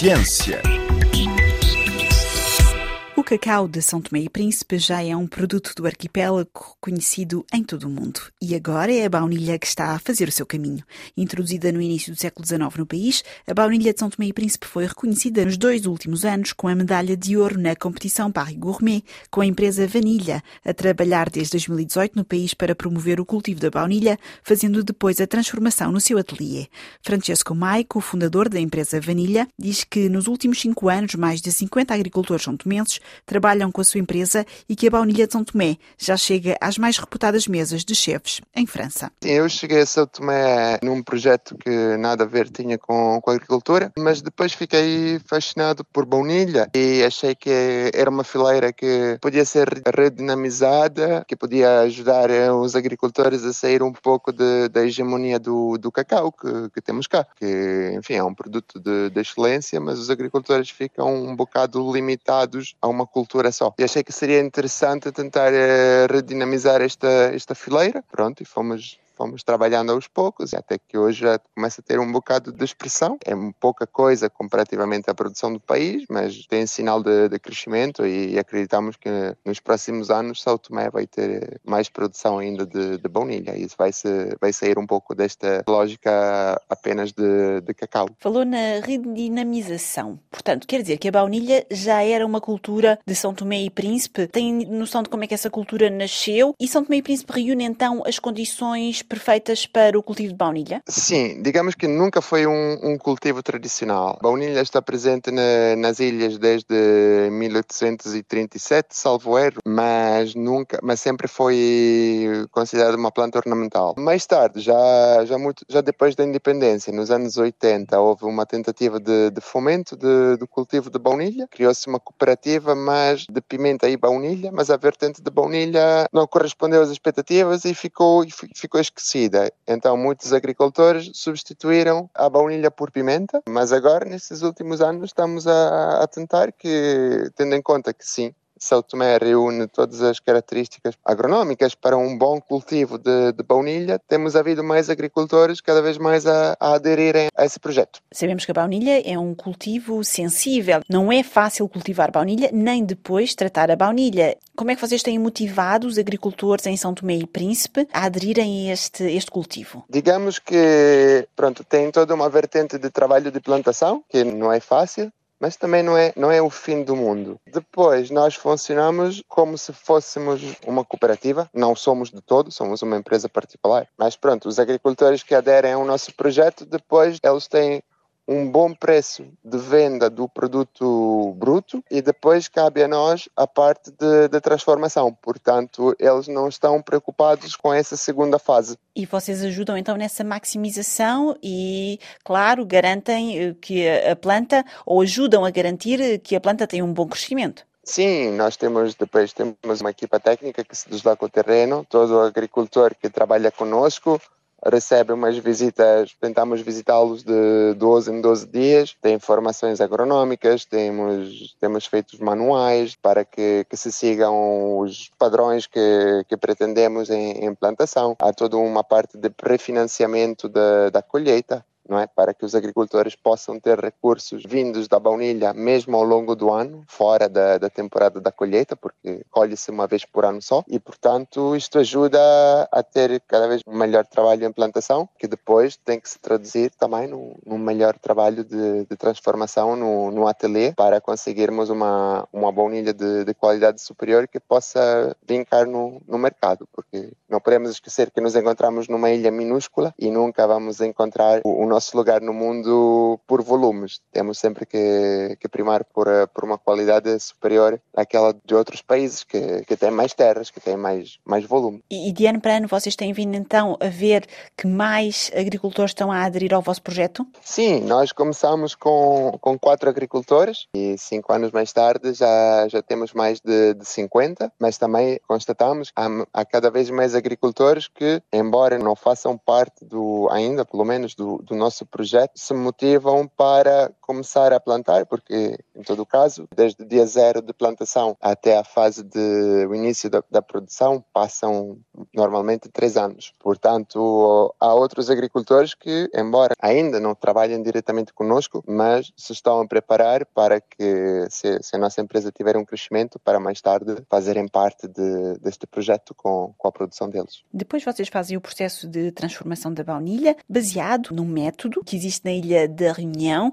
Ciência cacau de São Tomé e Príncipe já é um produto do arquipélago conhecido em todo o mundo. E agora é a baunilha que está a fazer o seu caminho. Introduzida no início do século XIX no país, a baunilha de São Tomé e Príncipe foi reconhecida nos dois últimos anos com a medalha de ouro na competição Paris Gourmet, com a empresa Vanilha, a trabalhar desde 2018 no país para promover o cultivo da baunilha, fazendo depois a transformação no seu ateliê. Francesco Maico, fundador da empresa Vanilha, diz que nos últimos cinco anos mais de 50 agricultores são tomenses trabalham com a sua empresa e que a baunilha de São Tomé já chega às mais reputadas mesas de chefes em França. Eu cheguei a São Tomé num projeto que nada a ver tinha com, com a agricultura, mas depois fiquei fascinado por baunilha e achei que era uma fileira que podia ser redinamizada, que podia ajudar os agricultores a sair um pouco de, da hegemonia do, do cacau que, que, temos cá, que enfim é um produto de, de excelência, mas os agricultores ficam um bocado limitados a uma cultura só. E achei que seria interessante tentar uh, redinamizar esta, esta fileira. Pronto, e fomos fomos trabalhando aos poucos, até que hoje já começa a ter um bocado de expressão. É pouca coisa comparativamente à produção do país, mas tem sinal de, de crescimento e acreditamos que nos próximos anos São Tomé vai ter mais produção ainda de, de baunilha. Isso vai, se, vai sair um pouco desta lógica apenas de, de cacau. Falou na redinamização. Portanto, quer dizer que a baunilha já era uma cultura de São Tomé e Príncipe. Tem noção de como é que essa cultura nasceu? E São Tomé e Príncipe reúne então as condições perfeitas para o cultivo de baunilha? Sim, digamos que nunca foi um, um cultivo tradicional. A baunilha está presente na, nas ilhas desde 1837, salvo erro, mas nunca, mas sempre foi considerada uma planta ornamental. Mais tarde, já já muito, já depois da independência, nos anos 80, houve uma tentativa de, de fomento de, do cultivo de baunilha. Criou-se uma cooperativa, mas de pimenta e baunilha, mas a vertente de baunilha não correspondeu às expectativas e ficou ficou esquecida esquecida. Então muitos agricultores substituíram a baunilha por pimenta, mas agora nesses últimos anos estamos a, a tentar que, tendo em conta que sim, São Tomé reúne todas as características agronómicas para um bom cultivo de, de baunilha, temos havido mais agricultores cada vez mais a, a, aderirem a esse projeto. Sabemos que a baunilha é um cultivo sensível. Não é fácil cultivar baunilha, nem depois tratar a baunilha. Como é que vocês têm motivado os agricultores em São Tomé e Príncipe a aderirem a este, este cultivo? Digamos que, pronto, tem toda uma vertente de trabalho de plantação, que não é fácil, mas também não é, não é o fim do mundo. Depois, nós funcionamos como se fôssemos uma cooperativa, não somos de todo, somos uma empresa particular. Mas pronto, os agricultores que aderem ao nosso projeto, depois eles têm um bom preço de venda do produto bruto e depois cabe a nós a parte de, de, transformação. Portanto, eles não estão preocupados com essa segunda fase. E vocês ajudam então nessa maximização e, claro, garantem eh, que a planta ou ajudam a garantir que a planta tem um bom crescimento. Sim, nós temos depois temos uma equipa técnica que se desloca ao terreno, todo agricultor que trabalha conosco recebe umas visitas, tentamos visitá-los de 12 em 12 dias, tem informações agronómicas, temos, temos feitos manuais para que, que se sigam os padrões que, que pretendemos em, em plantação. Há toda uma parte de pré-financiamento da, da colheita, não é? Para que os agricultores possam ter recursos vindos da baunilha mesmo ao longo do ano, fora da, da temporada da colheita, porque colhe-se uma vez por ano só, e portanto isto ajuda a ter cada vez melhor trabalho em plantação, que depois tem que se traduzir também num, num melhor trabalho de, de transformação no, no ateliê para conseguirmos uma, uma baunilha de, de qualidade superior que possa vincar no, no mercado, porque não podemos esquecer que nos encontramos numa ilha minúscula e nunca vamos encontrar o, o nosso nosso lugar no mundo por volumes. Temos sempre que, que primar por, eh, por uma qualidade superior àquela de outros países que, que têm mais terras, que têm mais, mais volume. E, e de ano para ano vocês têm vindo então a ver que mais agricultores estão a aderir ao vosso projeto? Sim, nós começamos com, com quatro agricultores e cinco anos mais tarde já, já temos mais de, de 50, mas também constatamos que há, há cada vez mais agricultores que, embora não façam parte do, ainda, pelo menos, do, do nosso nosso projeto se motivam para começar a plantar, porque, em todo caso, desde o dia zero de plantação até a fase de o início da, da produção, passam normalmente três anos. Portanto, há outros agricultores que, embora ainda não trabalhem diretamente conosco, mas se estão a preparar para que, se, se a nossa empresa tiver um crescimento, para mais tarde fazerem parte de, deste projeto com, com a produção deles. Depois vocês fazem o processo de transformação da baunilha baseado num método que existe na Ilha da Reunião.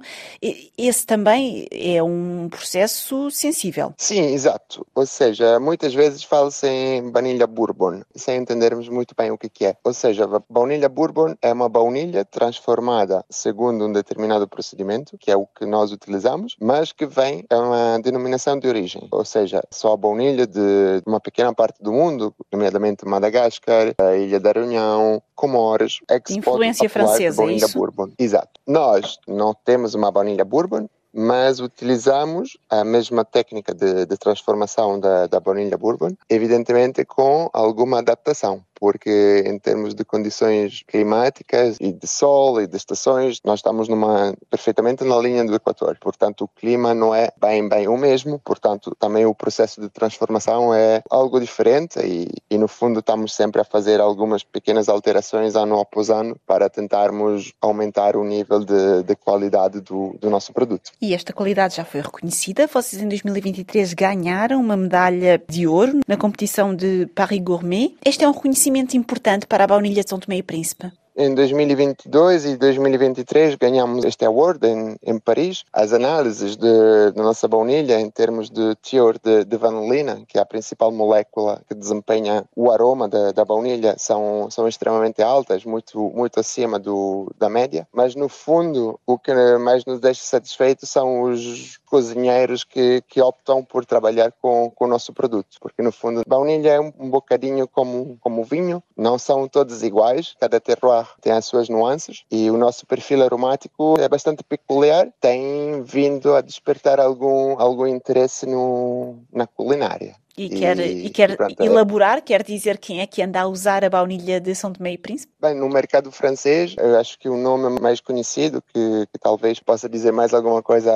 Esse também é um processo sensível. Sim, exato. Ou seja, muitas vezes fala-se em baunilha bourbon, sem entendermos muito bem o que é. Ou seja, a baunilha bourbon é uma baunilha transformada segundo um determinado procedimento, que é o que nós utilizamos, mas que vem é uma denominação de origem. Ou seja, só a baunilha de uma pequena parte do mundo, nomeadamente Madagascar, a Ilha da Reunião, Comores, é que Influência francesa, é isso? Bourbon. Exato. Nós não temos uma baunilha bourbon, mas utilizamos a mesma técnica de, de transformação da, da bourbon, evidentemente com alguma adaptação porque em termos de condições climáticas e de sol e de estações, nós estamos numa perfeitamente na linha do Equador. Portanto, o clima não é bem bem o mesmo, portanto, também o processo de transformação é algo diferente e, e no fundo estamos sempre a fazer algumas pequenas alterações ano após ano para tentarmos aumentar o nível de, de qualidade do, do nosso produto. Esta qualidade já foi reconhecida. Vocês em 2023 ganharam uma medalha de ouro na competição de Paris Gourmet. Este é um reconhecimento importante para a baunilha de São Tomé e Príncipe? Em 2022 e 2023 ganhamos este award em, em Paris. As análises de, da nossa baunilha em termos de teor de, de, vanilina, que é a principal molécula que desempenha o aroma da, da baunilha, são, são extremamente altas, muito, muito acima do, da média. Mas no fundo, o que mais nos deixa satisfeitos são os cozinheiros que, que optam por trabalhar com, com o nosso produto, porque no fundo baunilha é um, um bocadinho como, como vinho, não são todos iguais, cada terroir tem as suas nuances e o nosso perfil aromático é bastante peculiar, tem vindo a despertar algum, algum interesse no, na culinária. E quer, e, e quer pronto, é. elaborar, quer dizer quem é que anda a usar a baunilha de São Tomé e Príncipe? Bem, no mercado francês, eu acho que o nome mais conhecido, que, que talvez possa dizer mais alguma coisa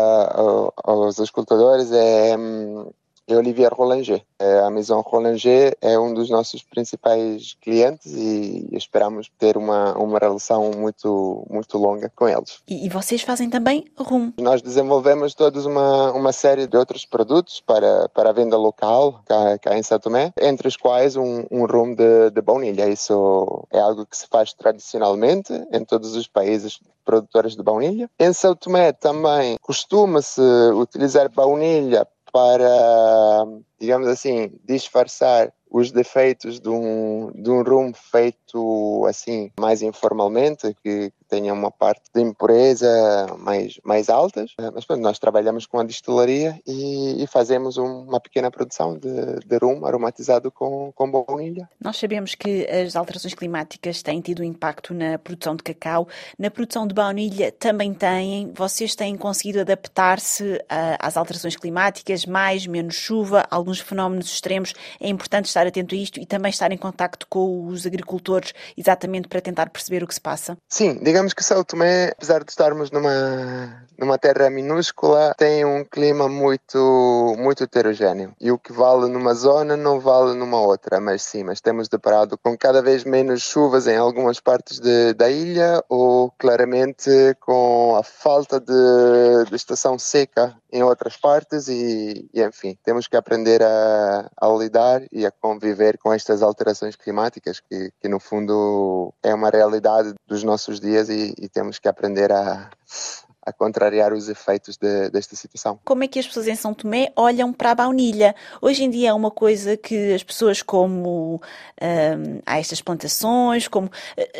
aos escutadores, é é Olivier Rollanger. É, a Maison Rollanger é um dos nossos principais clientes e esperamos ter uma, uma relação muito, muito longa com eles. E, e vocês fazem também rum? Nós desenvolvemos todos uma, uma série de outros produtos para, para a venda local cá, cá em São Tomé, entre os quais um, um rum de, de baunilha. Isso é algo que se faz tradicionalmente em todos os países produtores de baunilha. Em São Tomé também costuma-se utilizar baunilha para, digamos assim, disfarçar os defeitos de um, de um rum feito assim mais informalmente, que tenha uma parte de impureza mais, mais altas. Eh, mas pronto, nós trabalhamos com a destilaria e, e fazemos uma pequena produção de, de rum aromatizado com, com baunilha. Nós sabemos que as alterações climáticas têm tido impacto na produção de cacau, na produção de baunilha também têm. Vocês têm conseguido adaptar-se eh, às alterações climáticas, mais, menos chuva, alguns fenómenos extremos. É importante estar atento a isto e também estar em contacto com os agricultores, exatamente para tentar perceber o que se passa. Sim, digamos digamos que São Tomé, apesar de estarmos numa, numa terra minúscula, tem um clima muito, muito heterogêneo. E o que vale numa zona não vale numa outra, mas sim, mas temos deparado com cada vez menos chuvas em algumas partes de, da ilha ou claramente com a falta de, de estação seca em outras partes e, e, enfim, temos que aprender a, a, lidar e a conviver com estas alterações climáticas que, que no fundo é uma realidade dos nossos dias e, e temos que aprender a, a contrariar os efeitos de, desta situação. Como é que as pessoas em São Tomé olham para a baunilha? Hoje em dia é uma coisa que as pessoas, como hum, há estas plantações, como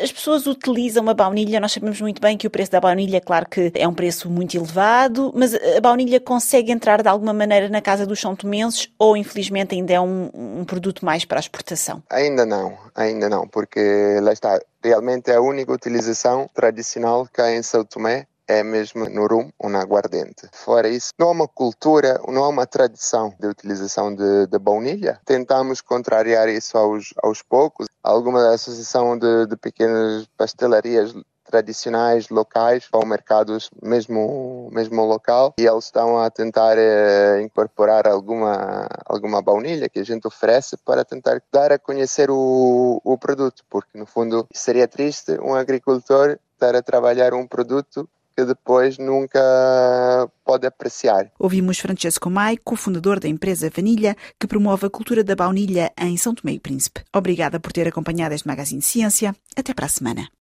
as pessoas utilizam a baunilha, nós sabemos muito bem que o preço da baunilha, claro que é um preço muito elevado, mas a baunilha consegue entrar de alguma maneira na casa dos são tomenses ou infelizmente ainda é um, um produto mais para a exportação? Ainda não, ainda não, porque lá está, realmente é a única utilização tradicional que há em São Tomé é mesmo no rum ou na aguardente. Fora isso, não há uma cultura, não há uma tradição de utilização de, de baunilha. Tentamos contrariar isso aos, aos poucos. Alguma associação de, de pequenas pastelarias tradicionais, locais, para mercados mesmo, mesmo local, e eles estão a tentar eh, incorporar alguma, alguma baunilha que a gente oferece para tentar dar a conhecer o, o produto, porque no fundo seria triste um agricultor estar a trabalhar um produto que depois nunca pode apreciar. Ouvimos Francesco Mai, cofundador da empresa Vanilha, que promove a cultura da baunilha em São Tomé e Príncipe. Obrigada por ter acompanhado este Magazine Ciência. Até para a semana.